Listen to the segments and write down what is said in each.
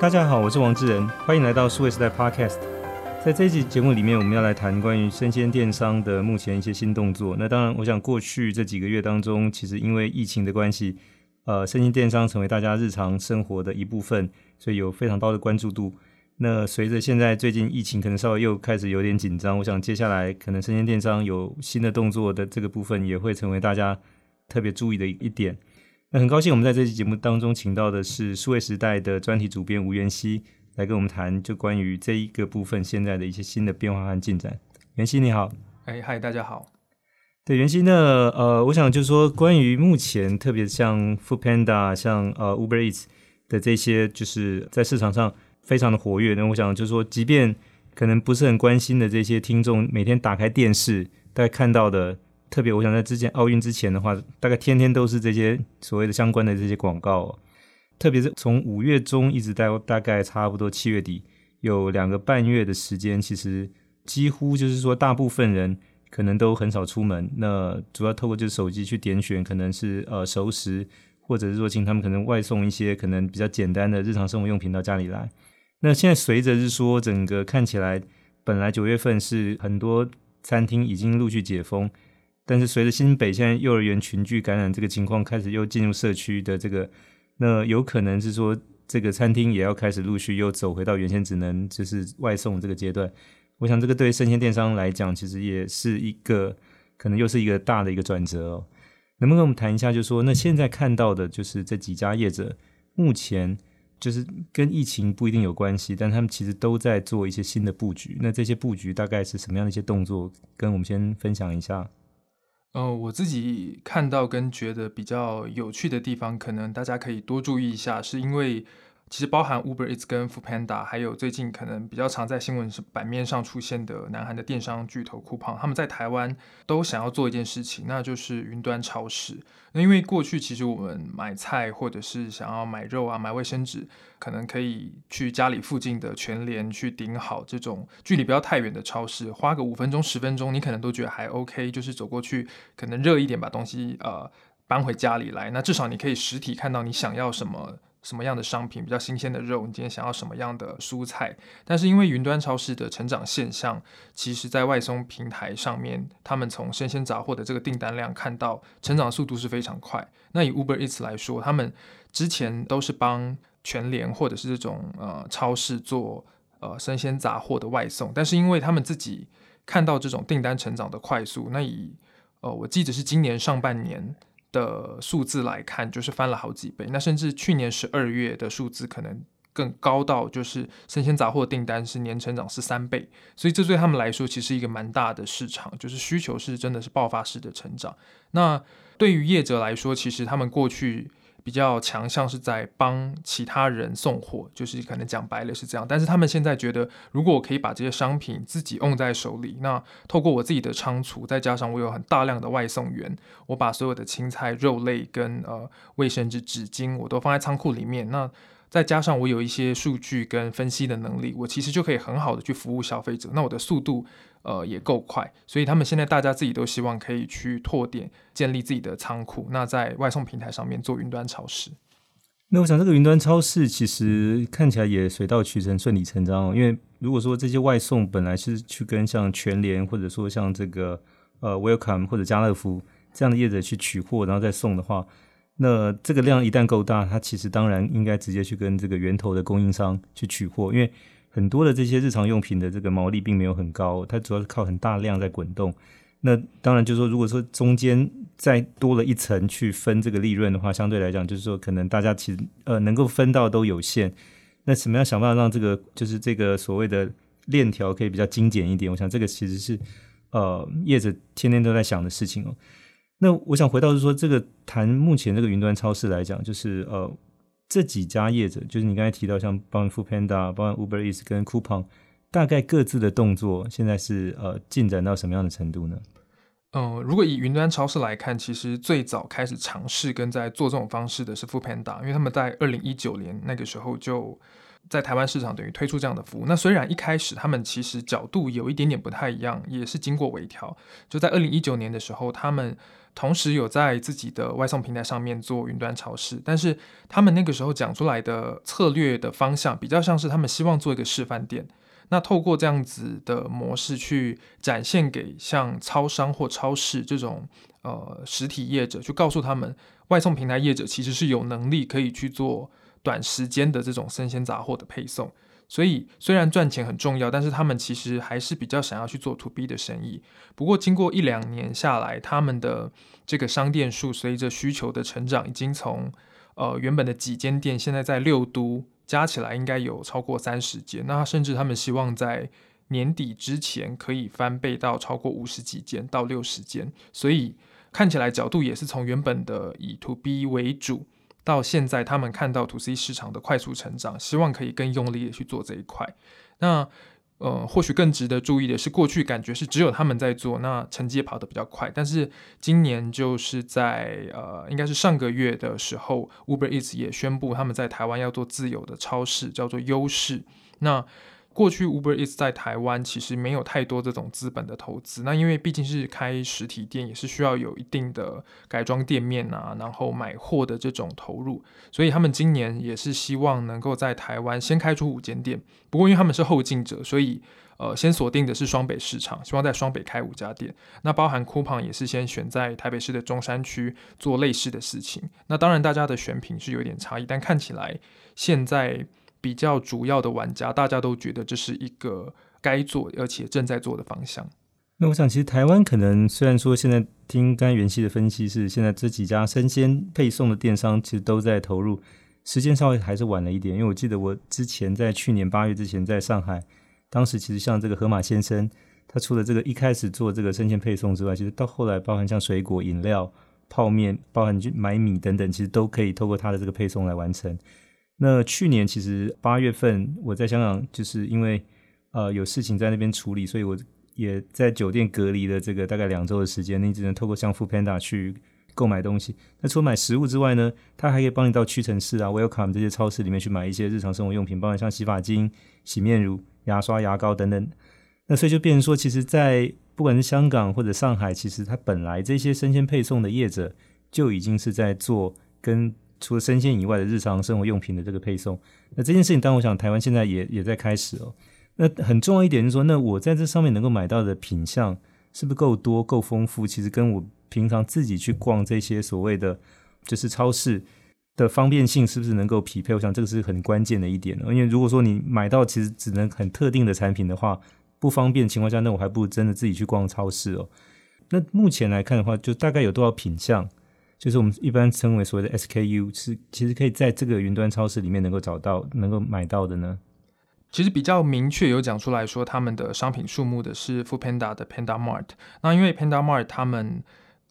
大家好，我是王志仁，欢迎来到数位时代 Podcast。在这一集节目里面，我们要来谈关于生鲜电商的目前一些新动作。那当然，我想过去这几个月当中，其实因为疫情的关系，呃，生鲜电商成为大家日常生活的一部分，所以有非常高的关注度。那随着现在最近疫情可能稍微又开始有点紧张，我想接下来可能生鲜电商有新的动作的这个部分，也会成为大家特别注意的一点。那很高兴，我们在这期节目当中请到的是数位时代的专题主编吴元熙，来跟我们谈就关于这一个部分现在的一些新的变化和进展。元熙你好，哎嗨，大家好。对，元熙呢，呃，我想就是说，关于目前特别像 Foodpanda、像呃 Uber Eats 的这些，就是在市场上非常的活跃。那我想就是说，即便可能不是很关心的这些听众，每天打开电视，大概看到的。特别，我想在之前奥运之前的话，大概天天都是这些所谓的相关的这些广告哦。特别是从五月中一直到大概差不多七月底，有两个半月的时间，其实几乎就是说大部分人可能都很少出门。那主要透过就是手机去点选，可能是呃熟食，或者是说请他们可能外送一些可能比较简单的日常生活用品到家里来。那现在随着是说整个看起来，本来九月份是很多餐厅已经陆续解封。但是随着新北现在幼儿园群聚感染这个情况开始又进入社区的这个，那有可能是说这个餐厅也要开始陆续又走回到原先只能就是外送这个阶段。我想这个对生鲜电商来讲，其实也是一个可能又是一个大的一个转折哦。能不能跟我们谈一下，就是说那现在看到的就是这几家业者目前就是跟疫情不一定有关系，但他们其实都在做一些新的布局。那这些布局大概是什么样的一些动作？跟我们先分享一下。呃，我自己看到跟觉得比较有趣的地方，可能大家可以多注意一下，是因为其实包含 Uber Eats 跟 Foodpanda，还有最近可能比较常在新闻版面上出现的南韩的电商巨头 Coupang，他们在台湾都想要做一件事情，那就是云端超市。那因为过去其实我们买菜或者是想要买肉啊、买卫生纸，可能可以去家里附近的全联去顶好这种距离不要太远的超市，花个五分钟、十分钟，你可能都觉得还 OK，就是走过去，可能热一点把东西呃搬回家里来，那至少你可以实体看到你想要什么。什么样的商品比较新鲜的肉？你今天想要什么样的蔬菜？但是因为云端超市的成长现象，其实在外送平台上面，他们从生鲜杂货的这个订单量看到成长速度是非常快。那以 Uber Eats 来说，他们之前都是帮全联或者是这种呃超市做呃生鲜杂货的外送，但是因为他们自己看到这种订单成长的快速，那以呃我记得是今年上半年。的数字来看，就是翻了好几倍。那甚至去年十二月的数字可能更高到，就是生鲜杂货订单是年成长是三倍。所以这对他们来说，其实一个蛮大的市场，就是需求是真的是爆发式的成长。那对于业者来说，其实他们过去。比较强项是在帮其他人送货，就是可能讲白了是这样。但是他们现在觉得，如果我可以把这些商品自己握在手里，那透过我自己的仓储，再加上我有很大量的外送员，我把所有的青菜、肉类跟呃卫生纸、纸巾，我都放在仓库里面，那。再加上我有一些数据跟分析的能力，我其实就可以很好的去服务消费者。那我的速度呃也够快，所以他们现在大家自己都希望可以去拓点，建立自己的仓库。那在外送平台上面做云端超市。那我想这个云端超市其实看起来也水到渠成、顺理成章哦。因为如果说这些外送本来是去跟像全联或者说像这个呃 Welcom 或者家乐福这样的业者去取货，然后再送的话。那这个量一旦够大，它其实当然应该直接去跟这个源头的供应商去取货，因为很多的这些日常用品的这个毛利并没有很高，它主要是靠很大量在滚动。那当然就是说，如果说中间再多了一层去分这个利润的话，相对来讲就是说，可能大家其实呃能够分到都有限。那怎么样想办法让这个就是这个所谓的链条可以比较精简一点？我想这个其实是呃业者天天都在想的事情哦。那我想回到是说，这个谈目前这个云端超市来讲，就是呃这几家业者，就是你刚才提到像包括 Funda、包括 Uber Eats 跟 Coupon，大概各自的动作现在是呃进展到什么样的程度呢？嗯、如果以云端超市来看，其实最早开始尝试跟在做这种方式的是 Funda，因为他们在二零一九年那个时候就在台湾市场等于推出这样的服务。那虽然一开始他们其实角度有一点点不太一样，也是经过微调。就在二零一九年的时候，他们同时有在自己的外送平台上面做云端超市，但是他们那个时候讲出来的策略的方向比较像是他们希望做一个示范店。那透过这样子的模式去展现给像超商或超市这种呃实体业者，去告诉他们外送平台业者其实是有能力可以去做。短时间的这种生鲜杂货的配送，所以虽然赚钱很重要，但是他们其实还是比较想要去做 to B 的生意。不过经过一两年下来，他们的这个商店数随着需求的成长，已经从呃原本的几间店，现在在六都加起来应该有超过三十间。那甚至他们希望在年底之前可以翻倍到超过五十几间到六十间。所以看起来角度也是从原本的以 to B 为主。到现在，他们看到 To C 市场的快速成长，希望可以更用力的去做这一块。那呃，或许更值得注意的是，过去感觉是只有他们在做，那成绩也跑得比较快。但是今年就是在呃，应该是上个月的时候，Uber Eats 也宣布他们在台湾要做自有的超市，叫做优势。那过去 Uber Eats 在台湾其实没有太多这种资本的投资，那因为毕竟是开实体店，也是需要有一定的改装店面啊，然后买货的这种投入，所以他们今年也是希望能够在台湾先开出五间店。不过因为他们是后进者，所以呃先锁定的是双北市场，希望在双北开五家店。那包含 Coupon 也是先选在台北市的中山区做类似的事情。那当然大家的选品是有点差异，但看起来现在。比较主要的玩家，大家都觉得这是一个该做而且正在做的方向。那我想，其实台湾可能虽然说现在听刚才元熙的分析是，现在这几家生鲜配送的电商其实都在投入，时间稍微还是晚了一点。因为我记得我之前在去年八月之前在上海，当时其实像这个盒马鲜生，他除了这个一开始做这个生鲜配送之外，其实到后来包含像水果、饮料、泡面，包含去买米等等，其实都可以透过他的这个配送来完成。那去年其实八月份我在香港，就是因为呃有事情在那边处理，所以我也在酒店隔离了这个大概两周的时间，你只能透过像 Foodpanda 去购买东西。那除了买食物之外呢，它还可以帮你到屈臣氏啊、Welcome 这些超市里面去买一些日常生活用品，包括像洗发精、洗面乳、牙刷、牙膏等等。那所以就变成说，其实，在不管是香港或者上海，其实它本来这些生鲜配送的业者就已经是在做跟。除了生鲜以外的日常生活用品的这个配送，那这件事情，当然我想台湾现在也也在开始哦。那很重要一点就是说，那我在这上面能够买到的品相是不是够多、够丰富？其实跟我平常自己去逛这些所谓的就是超市的方便性是不是能够匹配？我想这个是很关键的一点哦。因为如果说你买到其实只能很特定的产品的话，不方便的情况下，那我还不如真的自己去逛超市哦。那目前来看的话，就大概有多少品相？就是我们一般称为所谓的 SKU，是其实可以在这个云端超市里面能够找到、能够买到的呢。其实比较明确有讲出来说，他们的商品数目的是 f o o Panda 的 Panda Mart。那因为 Panda Mart 他们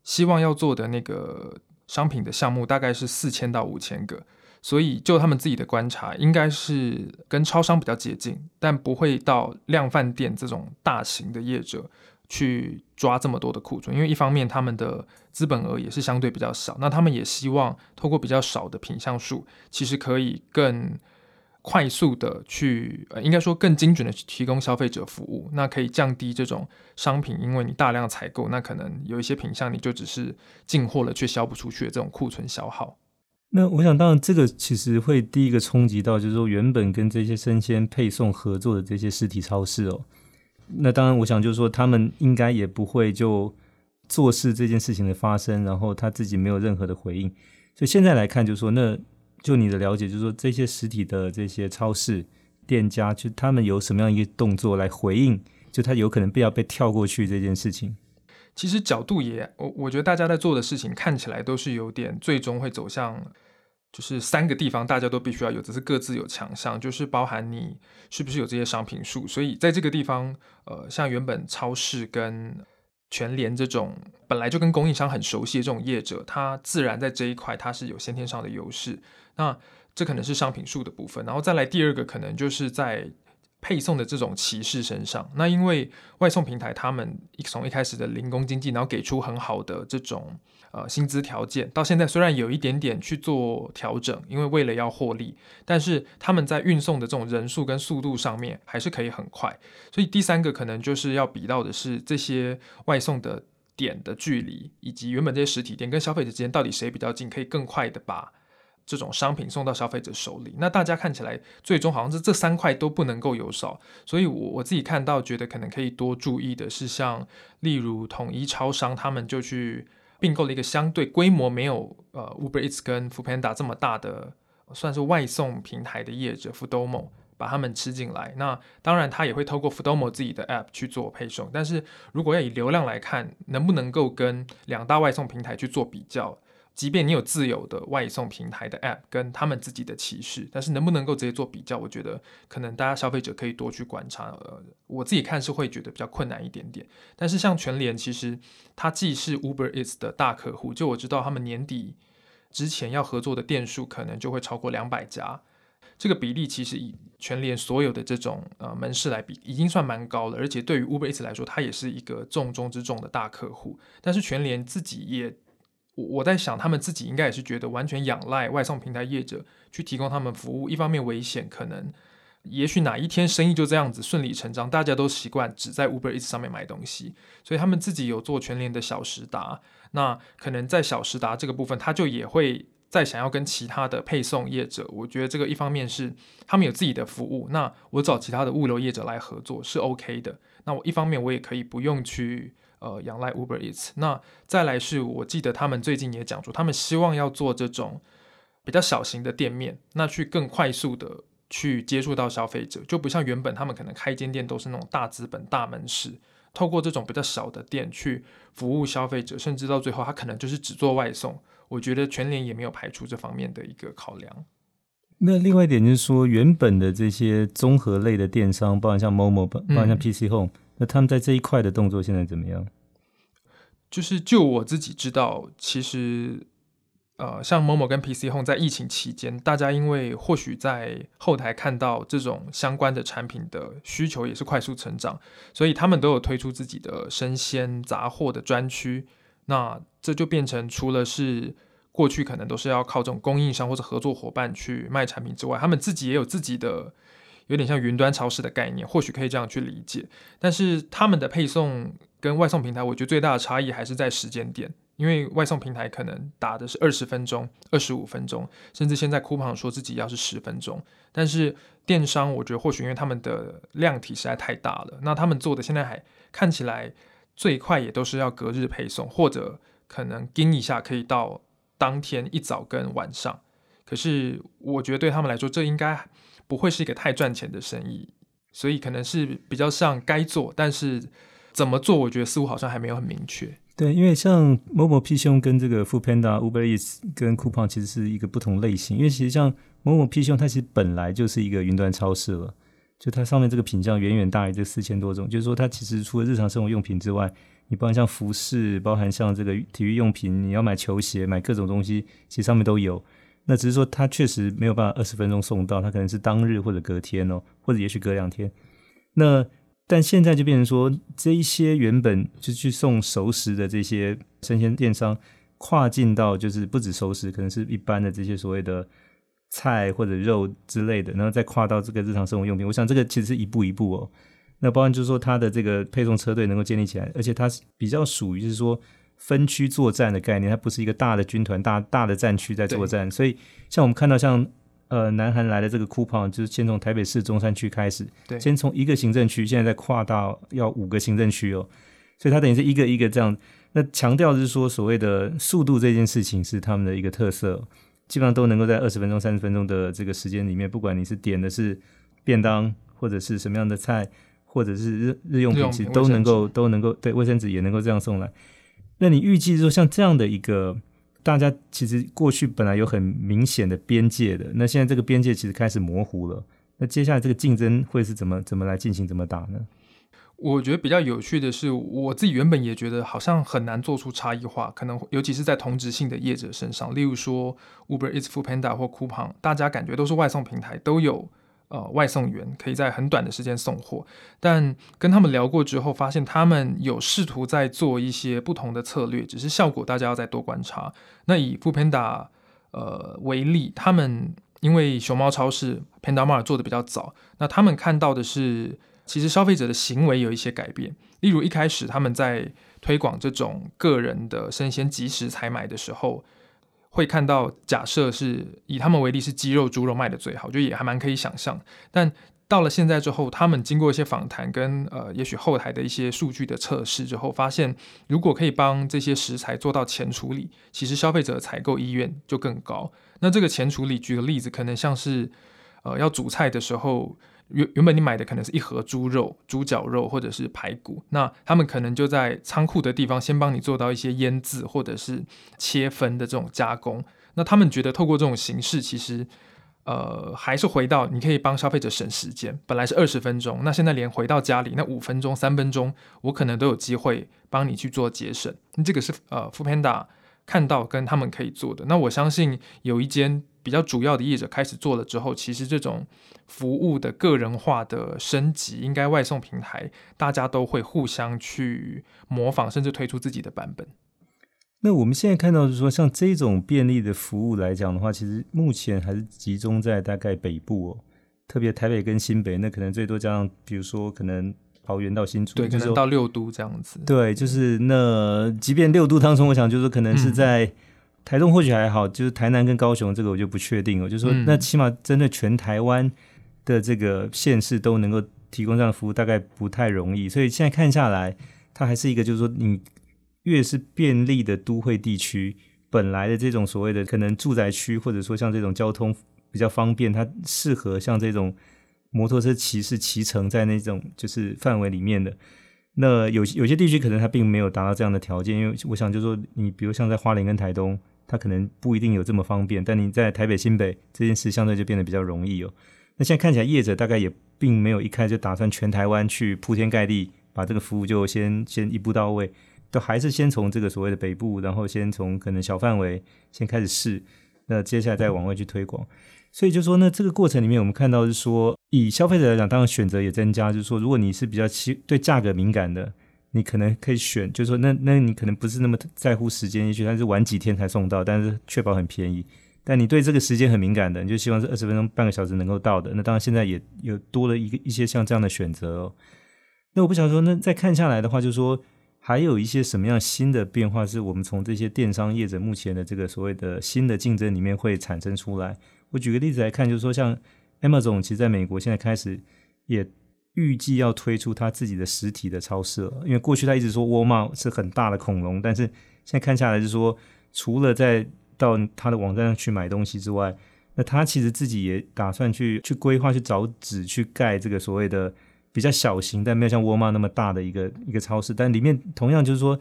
希望要做的那个商品的项目大概是四千到五千个，所以就他们自己的观察，应该是跟超商比较接近，但不会到量贩店这种大型的业者。去抓这么多的库存，因为一方面他们的资本额也是相对比较少，那他们也希望透过比较少的品项数，其实可以更快速的去，呃，应该说更精准的去提供消费者服务，那可以降低这种商品，因为你大量采购，那可能有一些品项你就只是进货了却销不出去的这种库存消耗。那我想，当然这个其实会第一个冲击到，就是说原本跟这些生鲜配送合作的这些实体超市哦。那当然，我想就是说，他们应该也不会就做事这件事情的发生，然后他自己没有任何的回应。所以现在来看，就是说，那就你的了解，就是说，这些实体的这些超市店家，就他们有什么样一个动作来回应？就他有可能不要被跳过去这件事情。其实角度也，我我觉得大家在做的事情看起来都是有点最终会走向。就是三个地方大家都必须要有，只是各自有强项，就是包含你是不是有这些商品数。所以在这个地方，呃，像原本超市跟全联这种本来就跟供应商很熟悉的这种业者，他自然在这一块他是有先天上的优势。那这可能是商品数的部分，然后再来第二个可能就是在配送的这种歧视身上。那因为外送平台他们一从一开始的零工经济，然后给出很好的这种呃薪资条件，到现在虽然有一点点去做调整，因为为了要获利，但是他们在运送的这种人数跟速度上面还是可以很快。所以第三个可能就是要比到的是这些外送的点的距离，以及原本这些实体店跟消费者之间到底谁比较近，可以更快的把。这种商品送到消费者手里，那大家看起来最终好像是这三块都不能够有少，所以我我自己看到觉得可能可以多注意的是，像例如统一超商，他们就去并购了一个相对规模没有呃 Uber Eats 跟 f o o p a n d a 这么大的算是外送平台的业者 Foodomo，把他们吃进来。那当然他也会透过 Foodomo 自己的 App 去做配送，但是如果要以流量来看，能不能够跟两大外送平台去做比较？即便你有自有的外送平台的 App 跟他们自己的歧视，但是能不能够直接做比较，我觉得可能大家消费者可以多去观察。呃，我自己看是会觉得比较困难一点点。但是像全联，其实它既是 Uber Eats 的大客户，就我知道他们年底之前要合作的店数可能就会超过两百家，这个比例其实以全联所有的这种呃门市来比，已经算蛮高了。而且对于 Uber Eats 来说，它也是一个重中之重的大客户。但是全联自己也。我在想，他们自己应该也是觉得完全仰赖外送平台业者去提供他们服务，一方面危险，可能也许哪一天生意就这样子顺理成章，大家都习惯只在 Uber Eats 上面买东西，所以他们自己有做全联的小时达，那可能在小时达这个部分，他就也会再想要跟其他的配送业者，我觉得这个一方面是他们有自己的服务，那我找其他的物流业者来合作是 OK 的，那我一方面我也可以不用去。呃，仰赖 Uber Eats。那再来是我记得他们最近也讲出，他们希望要做这种比较小型的店面，那去更快速的去接触到消费者，就不像原本他们可能开间店都是那种大资本、大门市，透过这种比较小的店去服务消费者，甚至到最后他可能就是只做外送。我觉得全联也没有排除这方面的一个考量。那另外一点就是说，原本的这些综合类的电商，包含像 Momo，包含像 PC Home。嗯那他们在这一块的动作现在怎么样？就是就我自己知道，其实呃，像某某跟 PC Home 在疫情期间，大家因为或许在后台看到这种相关的产品的需求也是快速成长，所以他们都有推出自己的生鲜杂货的专区。那这就变成除了是过去可能都是要靠这种供应商或者合作伙伴去卖产品之外，他们自己也有自己的。有点像云端超市的概念，或许可以这样去理解。但是他们的配送跟外送平台，我觉得最大的差异还是在时间点。因为外送平台可能打的是二十分钟、二十五分钟，甚至现在库房说自己要是十分钟。但是电商，我觉得或许因为他们的量体实在太大了，那他们做的现在还看起来最快也都是要隔日配送，或者可能盯一下可以到当天一早跟晚上。可是我觉得对他们来说，这应该。不会是一个太赚钱的生意，所以可能是比较像该做，但是怎么做，我觉得似乎好像还没有很明确。对，因为像某某、P 兄跟这个 Foodpanda、Uber Eats 跟 Coupang 其实是一个不同类型。因为其实像某某、P 兄它其实本来就是一个云端超市了，就它上面这个品项远远大于这四千多种。就是说，它其实除了日常生活用品之外，你包含像服饰，包含像这个体育用品，你要买球鞋、买各种东西，其实上面都有。那只是说，他确实没有办法二十分钟送到，他可能是当日或者隔天哦，或者也许隔两天。那但现在就变成说，这一些原本就去送熟食的这些生鲜电商，跨境到就是不止熟食，可能是一般的这些所谓的菜或者肉之类的，然后再跨到这个日常生活用品。我想这个其实是一步一步哦。那包含就是说，它的这个配送车队能够建立起来，而且它比较属于是说。分区作战的概念，它不是一个大的军团、大大的战区在作战，所以像我们看到像呃南韩来的这个 Coupang，就是先从台北市中山区开始，对，先从一个行政区，现在再跨到要五个行政区哦，所以它等于是一个一个这样。那强调的是说，所谓的速度这件事情是他们的一个特色，基本上都能够在二十分钟、三十分钟的这个时间里面，不管你是点的是便当，或者是什么样的菜，或者是日日用品，其实都能够都能够对卫生纸也能够这样送来。那你预计说像这样的一个，大家其实过去本来有很明显的边界的，那现在这个边界其实开始模糊了。那接下来这个竞争会是怎么怎么来进行，怎么打呢？我觉得比较有趣的是，我自己原本也觉得好像很难做出差异化，可能尤其是在同质性的业者身上，例如说 Uber Eats、Foodpanda 或 Coupon，大家感觉都是外送平台，都有呃外送员，可以在很短的时间送货。但跟他们聊过之后，发现他们有试图在做一些不同的策略，只是效果大家要再多观察。那以 f o o Panda 呃为例，他们因为熊猫超市 Panda mar 做的比较早，那他们看到的是，其实消费者的行为有一些改变。例如一开始他们在推广这种个人的生鲜即时采买的时候，会看到假设是以他们为例是鸡肉、猪肉卖的最好，就也还蛮可以想象。但到了现在之后，他们经过一些访谈跟呃，也许后台的一些数据的测试之后，发现如果可以帮这些食材做到前处理，其实消费者采购意愿就更高。那这个前处理，举个例子，可能像是呃要煮菜的时候，原原本你买的可能是一盒猪肉、猪脚肉或者是排骨，那他们可能就在仓库的地方先帮你做到一些腌制或者是切分的这种加工。那他们觉得透过这种形式，其实。呃，还是回到你可以帮消费者省时间，本来是二十分钟，那现在连回到家里那五分钟、三分钟，我可能都有机会帮你去做节省。这个是呃 f o o p a n d a 看到跟他们可以做的。那我相信有一间比较主要的业者开始做了之后，其实这种服务的个人化的升级，应该外送平台大家都会互相去模仿，甚至推出自己的版本。那我们现在看到，就是说，像这种便利的服务来讲的话，其实目前还是集中在大概北部哦，特别台北跟新北，那可能最多加上，比如说可能桃园到新竹，对，可能到六都这样子。对，就是那即便六都当中，我想就是可能是在台中或许还好，就是台南跟高雄这个我就不确定了。就是说，那起码针对全台湾的这个县市都能够提供这样的服务，大概不太容易。所以现在看下来，它还是一个就是说你。越是便利的都会地区，本来的这种所谓的可能住宅区，或者说像这种交通比较方便，它适合像这种摩托车骑士骑乘在那种就是范围里面的。那有有些地区可能它并没有达到这样的条件，因为我想就是说，你比如像在花莲跟台东，它可能不一定有这么方便，但你在台北、新北这件事相对就变得比较容易哦。那现在看起来业者大概也并没有一开始就打算全台湾去铺天盖地把这个服务就先先一步到位。都还是先从这个所谓的北部，然后先从可能小范围先开始试，那接下来再往外去推广。所以就说，呢这个过程里面，我们看到是说，以消费者来讲，当然选择也增加。就是说，如果你是比较对价格敏感的，你可能可以选，就是说，那那你可能不是那么在乎时间，也许它是晚几天才送到，但是确保很便宜。但你对这个时间很敏感的，你就希望是二十分钟、半个小时能够到的。那当然现在也有多了一个一些像这样的选择哦。那我不想说，那再看下来的话，就是说。还有一些什么样新的变化，是我们从这些电商业者目前的这个所谓的新的竞争里面会产生出来？我举个例子来看，就是说像 Amazon，其实在美国现在开始也预计要推出它自己的实体的超市了。因为过去他一直说沃尔玛是很大的恐龙，但是现在看下来就是说，除了在到他的网站上去买东西之外，那他其实自己也打算去去规划、去找址、去盖这个所谓的。比较小型，但没有像沃尔玛那么大的一个一个超市，但里面同样就是说，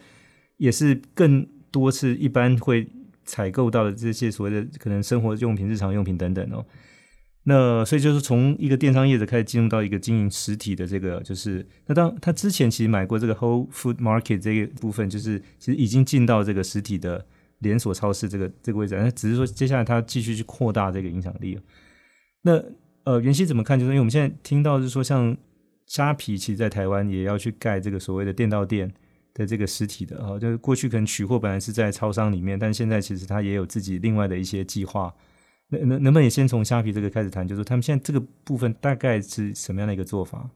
也是更多次一般会采购到的这些所谓的可能生活用品、日常用品等等哦。那所以就是从一个电商业者开始进入到一个经营实体的这个，就是那当他之前其实买过这个 Whole Food Market 这个部分，就是其实已经进到这个实体的连锁超市这个这个位置，那只是说接下来他继续去扩大这个影响力。那呃，元熙怎么看？就是因为我们现在听到是说像。虾皮其实，在台湾也要去盖这个所谓的店到店的这个实体的啊，就是过去可能取货本来是在超商里面，但现在其实它也有自己另外的一些计划。那能能不能也先从虾皮这个开始谈，就是他们现在这个部分大概是什么样的一个做法？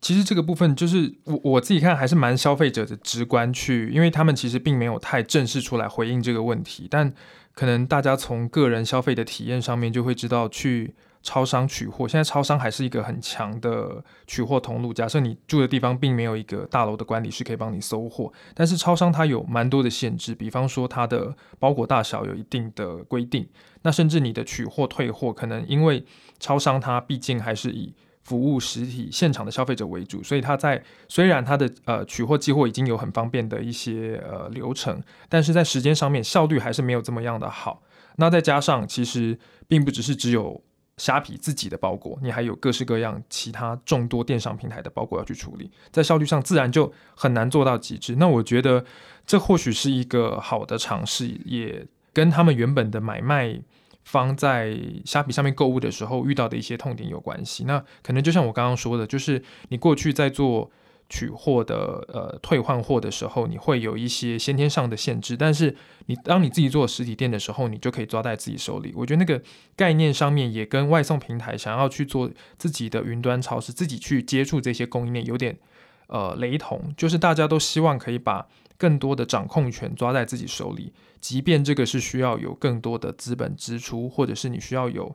其实这个部分就是我我自己看还是蛮消费者的直观去，因为他们其实并没有太正式出来回应这个问题，但可能大家从个人消费的体验上面就会知道去。超商取货，现在超商还是一个很强的取货通路。假设你住的地方并没有一个大楼的管理是可以帮你收货，但是超商它有蛮多的限制，比方说它的包裹大小有一定的规定，那甚至你的取货退货，可能因为超商它毕竟还是以服务实体现场的消费者为主，所以它在虽然它的呃取货寄货已经有很方便的一些呃流程，但是在时间上面效率还是没有这么样的好。那再加上其实并不只是只有。虾皮自己的包裹，你还有各式各样其他众多电商平台的包裹要去处理，在效率上自然就很难做到极致。那我觉得这或许是一个好的尝试，也跟他们原本的买卖方在虾皮上面购物的时候遇到的一些痛点有关系。那可能就像我刚刚说的，就是你过去在做取货的呃退换货的时候，你会有一些先天上的限制，但是你当你自己做实体店的时候，你就可以抓在自己手里。我觉得那个概念上面也跟外送平台想要去做自己的云端超市，自己去接触这些供应链有点呃雷同，就是大家都希望可以把更多的掌控权抓在自己手里，即便这个是需要有更多的资本支出，或者是你需要有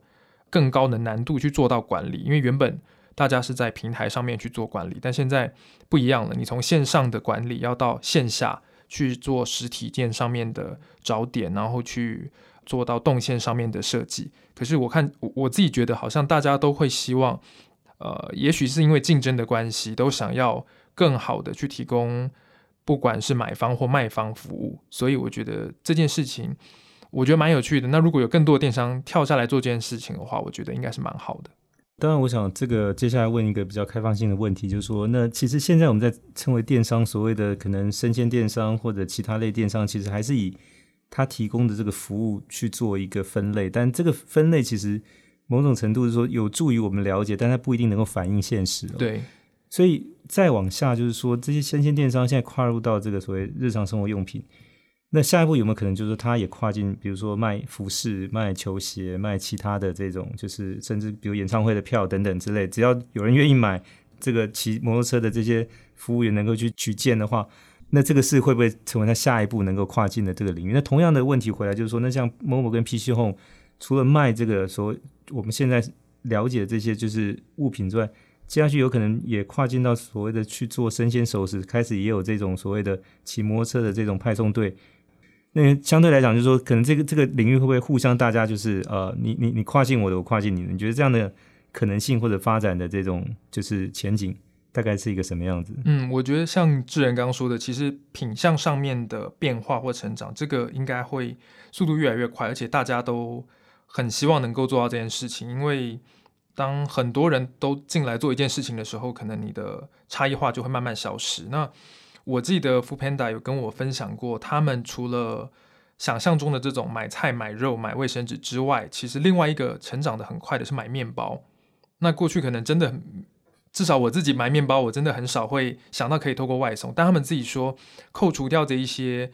更高的难度去做到管理，因为原本大家是在平台上面去做管理，但现在不一样了，你从线上的管理要到线下去做实体店上面的找点，然后去做到动线上面的设计。可是我看我我自己觉得，好像大家都会希望，呃，也许是因为竞争的关系，都想要更好的去提供。不管是买方或卖方服务，所以我觉得这件事情，我觉得蛮有趣的。那如果有更多的电商跳下来做这件事情的话，我觉得应该是蛮好的。当然，我想这个接下来问一个比较开放性的问题，就是说，那其实现在我们在称为电商，所谓的可能生鲜电商或者其他类电商，其实还是以它提供的这个服务去做一个分类，但这个分类其实某种程度是说有助于我们了解，但它不一定能够反映现实哦。对。所以再往下就是说，这些生鲜电商现在跨入到这个所谓日常生活用品，那下一步有没有可能就是说，它也跨进，比如说卖服饰、卖球鞋、卖其他的这种，就是甚至比如演唱会的票等等之类，只要有人愿意买这个骑摩托车的这些服务员能够去取件的话，那这个是会不会成为他下一步能够跨进的这个领域？那同样的问题回来就是说，那像某某跟 PC Home 除了卖这个所我们现在了解的这些就是物品之外，接下去有可能也跨进到所谓的去做生鲜熟食，开始也有这种所谓的骑摩托车的这种派送队。那相对来讲，就是说，可能这个这个领域会不会互相大家就是呃，你你你跨进我的，我跨进你的？你觉得这样的可能性或者发展的这种就是前景，大概是一个什么样子？嗯，我觉得像智仁刚刚说的，其实品相上面的变化或成长，这个应该会速度越来越快，而且大家都很希望能够做到这件事情，因为。当很多人都进来做一件事情的时候，可能你的差异化就会慢慢消失。那我记得 f o o Panda 有跟我分享过，他们除了想象中的这种买菜、买肉、买卫生纸之外，其实另外一个成长得很快的是买面包。那过去可能真的很，至少我自己买面包，我真的很少会想到可以透过外送。但他们自己说，扣除掉这一些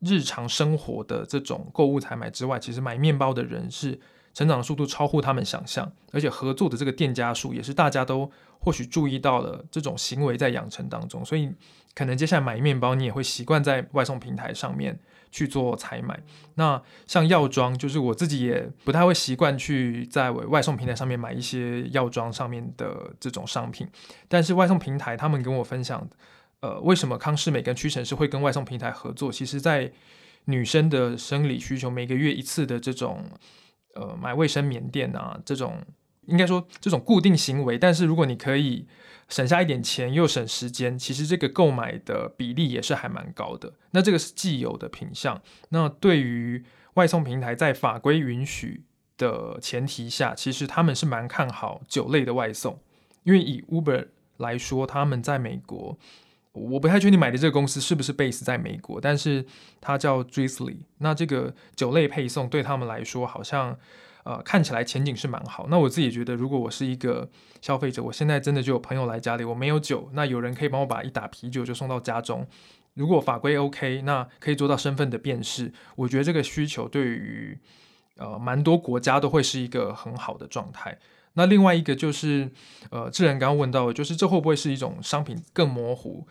日常生活的这种购物采买之外，其实买面包的人是。成长速度超乎他们想象，而且合作的这个店家数也是大家都或许注意到了这种行为在养成当中，所以可能接下来买面包你也会习惯在外送平台上面去做采买。那像药妆，就是我自己也不太会习惯去在外送平台上面买一些药妆上面的这种商品，但是外送平台他们跟我分享，呃，为什么康是美跟屈臣氏会跟外送平台合作？其实，在女生的生理需求，每个月一次的这种。呃，买卫生棉垫啊，这种应该说这种固定行为，但是如果你可以省下一点钱又省时间，其实这个购买的比例也是还蛮高的。那这个是既有的品项。那对于外送平台在法规允许的前提下，其实他们是蛮看好酒类的外送，因为以 Uber 来说，他们在美国。我不太确定买的这个公司是不是 base 在美国，但是它叫 Drizly。那这个酒类配送对他们来说，好像呃看起来前景是蛮好。那我自己觉得，如果我是一个消费者，我现在真的就有朋友来家里，我没有酒，那有人可以帮我把一打啤酒就送到家中。如果法规 OK，那可以做到身份的辨识。我觉得这个需求对于呃蛮多国家都会是一个很好的状态。那另外一个就是，呃，智仁刚刚问到的，就是这会不会是一种商品更模糊，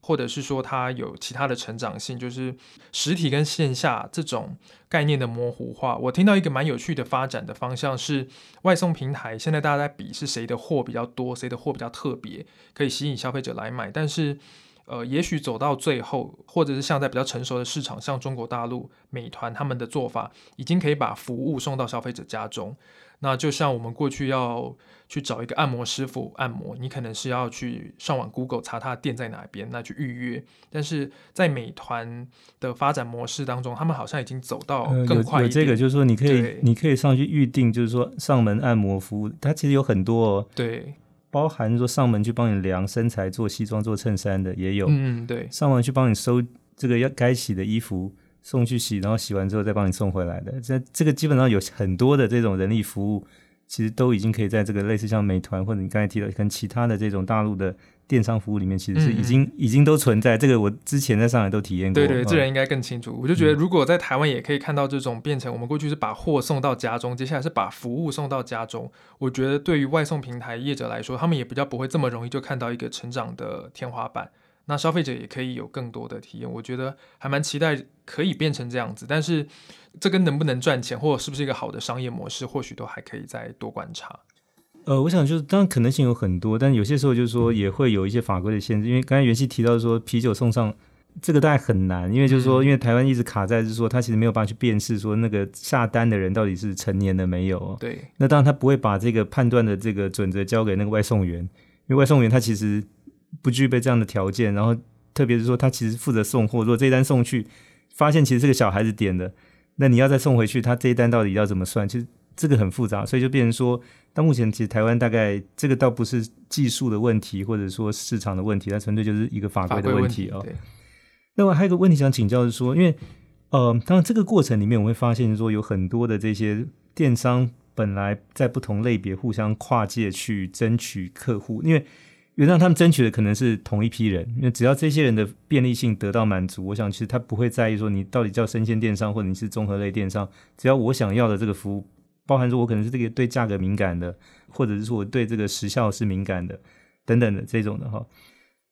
或者是说它有其他的成长性，就是实体跟线下这种概念的模糊化？我听到一个蛮有趣的发展的方向是，外送平台现在大家在比是谁的货比较多，谁的货比较特别，可以吸引消费者来买。但是，呃，也许走到最后，或者是像在比较成熟的市场，像中国大陆、美团他们的做法，已经可以把服务送到消费者家中。那就像我们过去要去找一个按摩师傅按摩，你可能是要去上网 Google 查他的店在哪边，那去预约。但是在美团的发展模式当中，他们好像已经走到更快。呃、有，有这个，就是说你可以你可以上去预定，就是说上门按摩服务，它其实有很多、哦，对，包含说上门去帮你量身材、做西装、做衬衫的也有，嗯，对，上门去帮你收这个要该洗的衣服。送去洗，然后洗完之后再帮你送回来的。这这个基本上有很多的这种人力服务，其实都已经可以在这个类似像美团或者你刚才提到跟其他的这种大陆的。电商服务里面其实是已经、嗯、已经都存在，这个我之前在上海都体验过。对对，这人应该更清楚。我就觉得，如果在台湾也可以看到这种变成，我们过去是把货送到家中，接下来是把服务送到家中。我觉得对于外送平台业者来说，他们也比较不会这么容易就看到一个成长的天花板。那消费者也可以有更多的体验。我觉得还蛮期待可以变成这样子，但是这跟能不能赚钱，或者是不是一个好的商业模式，或许都还可以再多观察。呃，我想就是，当然可能性有很多，但有些时候就是说也会有一些法规的限制。因为刚才袁熙提到说啤酒送上这个大概很难，因为就是说，因为台湾一直卡在就是说，他其实没有办法去辨识说那个下单的人到底是成年的没有。对。那当然他不会把这个判断的这个准则交给那个外送员，因为外送员他其实不具备这样的条件。然后特别是说他其实负责送货，如果这一单送去发现其实是个小孩子点的，那你要再送回去，他这一单到底要怎么算？其实。这个很复杂，所以就变成说，到目前其实台湾大概这个倒不是技术的问题，或者说市场的问题，它纯粹就是一个法规的问题哦。那我还有一个问题想请教是说，因为呃，当然这个过程里面我会发现说，有很多的这些电商本来在不同类别互相跨界去争取客户，因为原来他们争取的可能是同一批人，因为只要这些人的便利性得到满足，我想其实他不会在意说你到底叫生鲜电商或者你是综合类电商，只要我想要的这个服务。包含说，我可能是这个对价格敏感的，或者是说我对这个时效是敏感的，等等的这种的哈。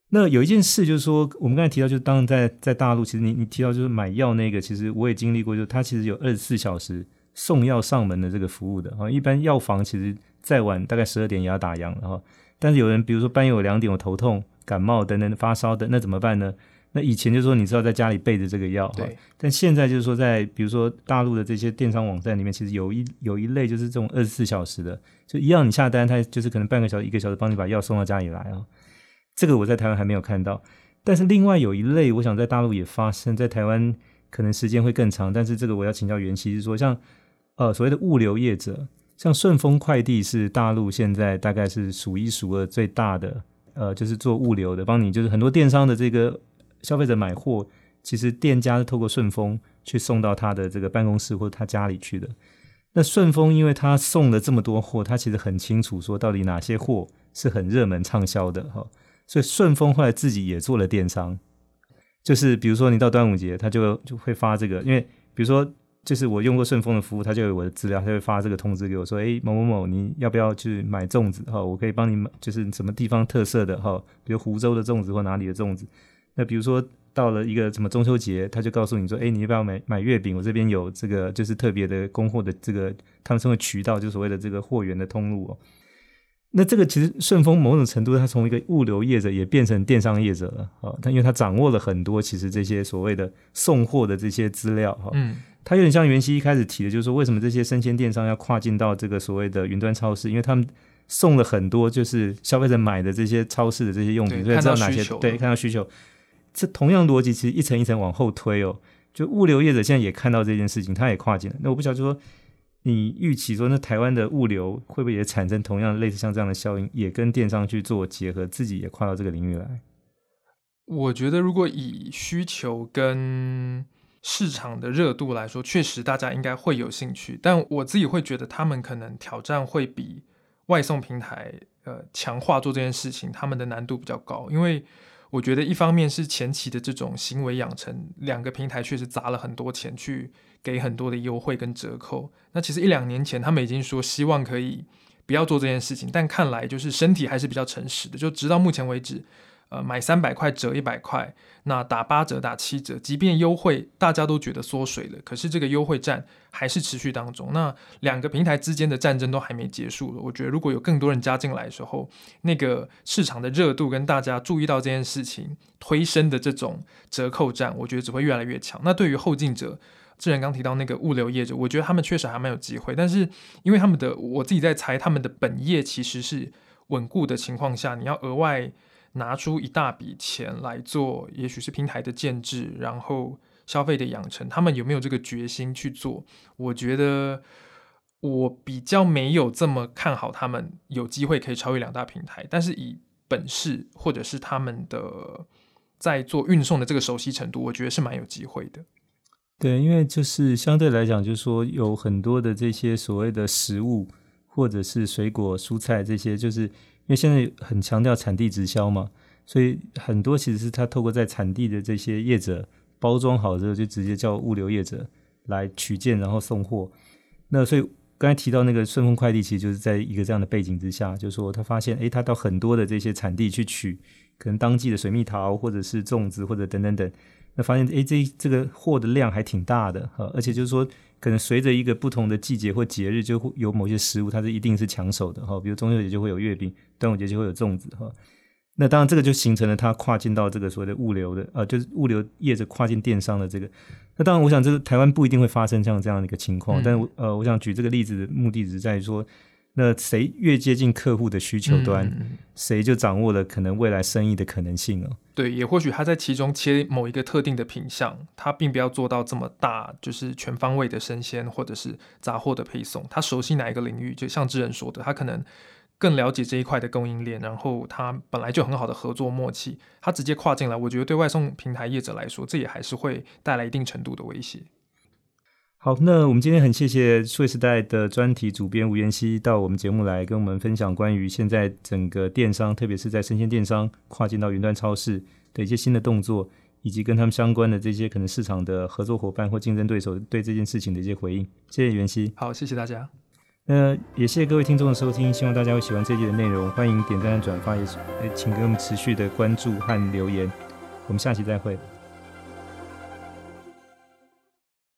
那有一件事就是说，我们刚才提到，就是当在在大陆，其实你你提到就是买药那个，其实我也经历过，就是它其实有二十四小时送药上门的这个服务的哈。一般药房其实再晚大概十二点也要打烊了哈。但是有人比如说半夜有两点我头痛、感冒等等发烧的，那怎么办呢？那以前就是说，你知道在家里备着这个药，对。但现在就是说，在比如说大陆的这些电商网站里面，其实有一有一类就是这种二十四小时的，就一样你下单，它就是可能半个小时、一个小时帮你把药送到家里来啊。这个我在台湾还没有看到。但是另外有一类，我想在大陆也发生，在台湾可能时间会更长。但是这个我要请教元希，是说像呃所谓的物流业者，像顺丰快递是大陆现在大概是数一数二最大的，呃，就是做物流的，帮你就是很多电商的这个。消费者买货，其实店家是透过顺丰去送到他的这个办公室或者他家里去的。那顺丰因为他送了这么多货，他其实很清楚说到底哪些货是很热门畅销的哈。所以顺丰后来自己也做了电商，就是比如说你到端午节，他就就会发这个，因为比如说就是我用过顺丰的服务，他就有我的资料，他会发这个通知给我说，诶，某某某，你要不要去买粽子哈？我可以帮你买，就是什么地方特色的哈，比如湖州的粽子或哪里的粽子。那比如说到了一个什么中秋节，他就告诉你说：“哎，你要不要买买月饼？我这边有这个，就是特别的供货的这个，他们称为渠道，就所谓的这个货源的通路哦。那这个其实顺丰某种程度，它从一个物流业者也变成电商业者了啊。他因为它掌握了很多其实这些所谓的送货的这些资料哈。嗯，他有点像袁熙一开始提的，就是说为什么这些生鲜电商要跨进到这个所谓的云端超市？因为他们送了很多就是消费者买的这些超市的这些用品，所以知道哪些对看到需求。这同样逻辑其实一层一层往后推哦，就物流业者现在也看到这件事情，他也跨进来。那我不晓得说，你预期说，那台湾的物流会不会也产生同样类似像这样的效应，也跟电商去做结合，自己也跨到这个领域来？我觉得，如果以需求跟市场的热度来说，确实大家应该会有兴趣。但我自己会觉得，他们可能挑战会比外送平台呃强化做这件事情，他们的难度比较高，因为。我觉得一方面是前期的这种行为养成，两个平台确实砸了很多钱去给很多的优惠跟折扣。那其实一两年前他们已经说希望可以不要做这件事情，但看来就是身体还是比较诚实的，就直到目前为止。呃，买三百块折一百块，那打八折打七折，即便优惠，大家都觉得缩水了，可是这个优惠战还是持续当中。那两个平台之间的战争都还没结束了。我觉得如果有更多人加进来的时候，那个市场的热度跟大家注意到这件事情推升的这种折扣战，我觉得只会越来越强。那对于后进者，志仁刚提到那个物流业者，我觉得他们确实还蛮有机会，但是因为他们的，我自己在猜，他们的本业其实是稳固的情况下，你要额外。拿出一大笔钱来做，也许是平台的建制，然后消费的养成，他们有没有这个决心去做？我觉得我比较没有这么看好他们有机会可以超越两大平台，但是以本事或者是他们的在做运送的这个熟悉程度，我觉得是蛮有机会的。对，因为就是相对来讲，就是说有很多的这些所谓的食物，或者是水果、蔬菜这些，就是因为现在很强调产地直销嘛，所以很多其实是他透过在产地的这些业者包装好之后，就直接叫物流业者来取件，然后送货。那所以刚才提到那个顺丰快递，其实就是在一个这样的背景之下，就是说他发现，诶，他到很多的这些产地去取，可能当季的水蜜桃，或者是粽子，或者等等等。那发现，诶，这这个货的量还挺大的哈，而且就是说，可能随着一个不同的季节或节日，就会有某些食物，它是一定是抢手的哈。比如中秋节就会有月饼，端午节就会有粽子哈。那当然，这个就形成了它跨境到这个所谓的物流的，呃，就是物流业者跨境电商的这个。那当然，我想这个台湾不一定会发生像这样的一个情况，嗯、但是呃，我想举这个例子的目的只是在于说。那谁越接近客户的需求端，嗯、谁就掌握了可能未来生意的可能性哦。对，也或许他在其中切某一个特定的品项，他并不要做到这么大，就是全方位的生鲜或者是杂货的配送。他熟悉哪一个领域，就像智仁说的，他可能更了解这一块的供应链，然后他本来就很好的合作默契，他直接跨进来，我觉得对外送平台业者来说，这也还是会带来一定程度的威胁。好，那我们今天很谢谢数位时代的专题主编吴元熙到我们节目来跟我们分享关于现在整个电商，特别是在生鲜电商跨境到云端超市的一些新的动作，以及跟他们相关的这些可能市场的合作伙伴或竞争对手对这件事情的一些回应。谢谢元熙。好，谢谢大家。那也谢谢各位听众的收听，希望大家会喜欢这一集的内容，欢迎点赞转发，也请给我们持续的关注和留言。我们下期再会。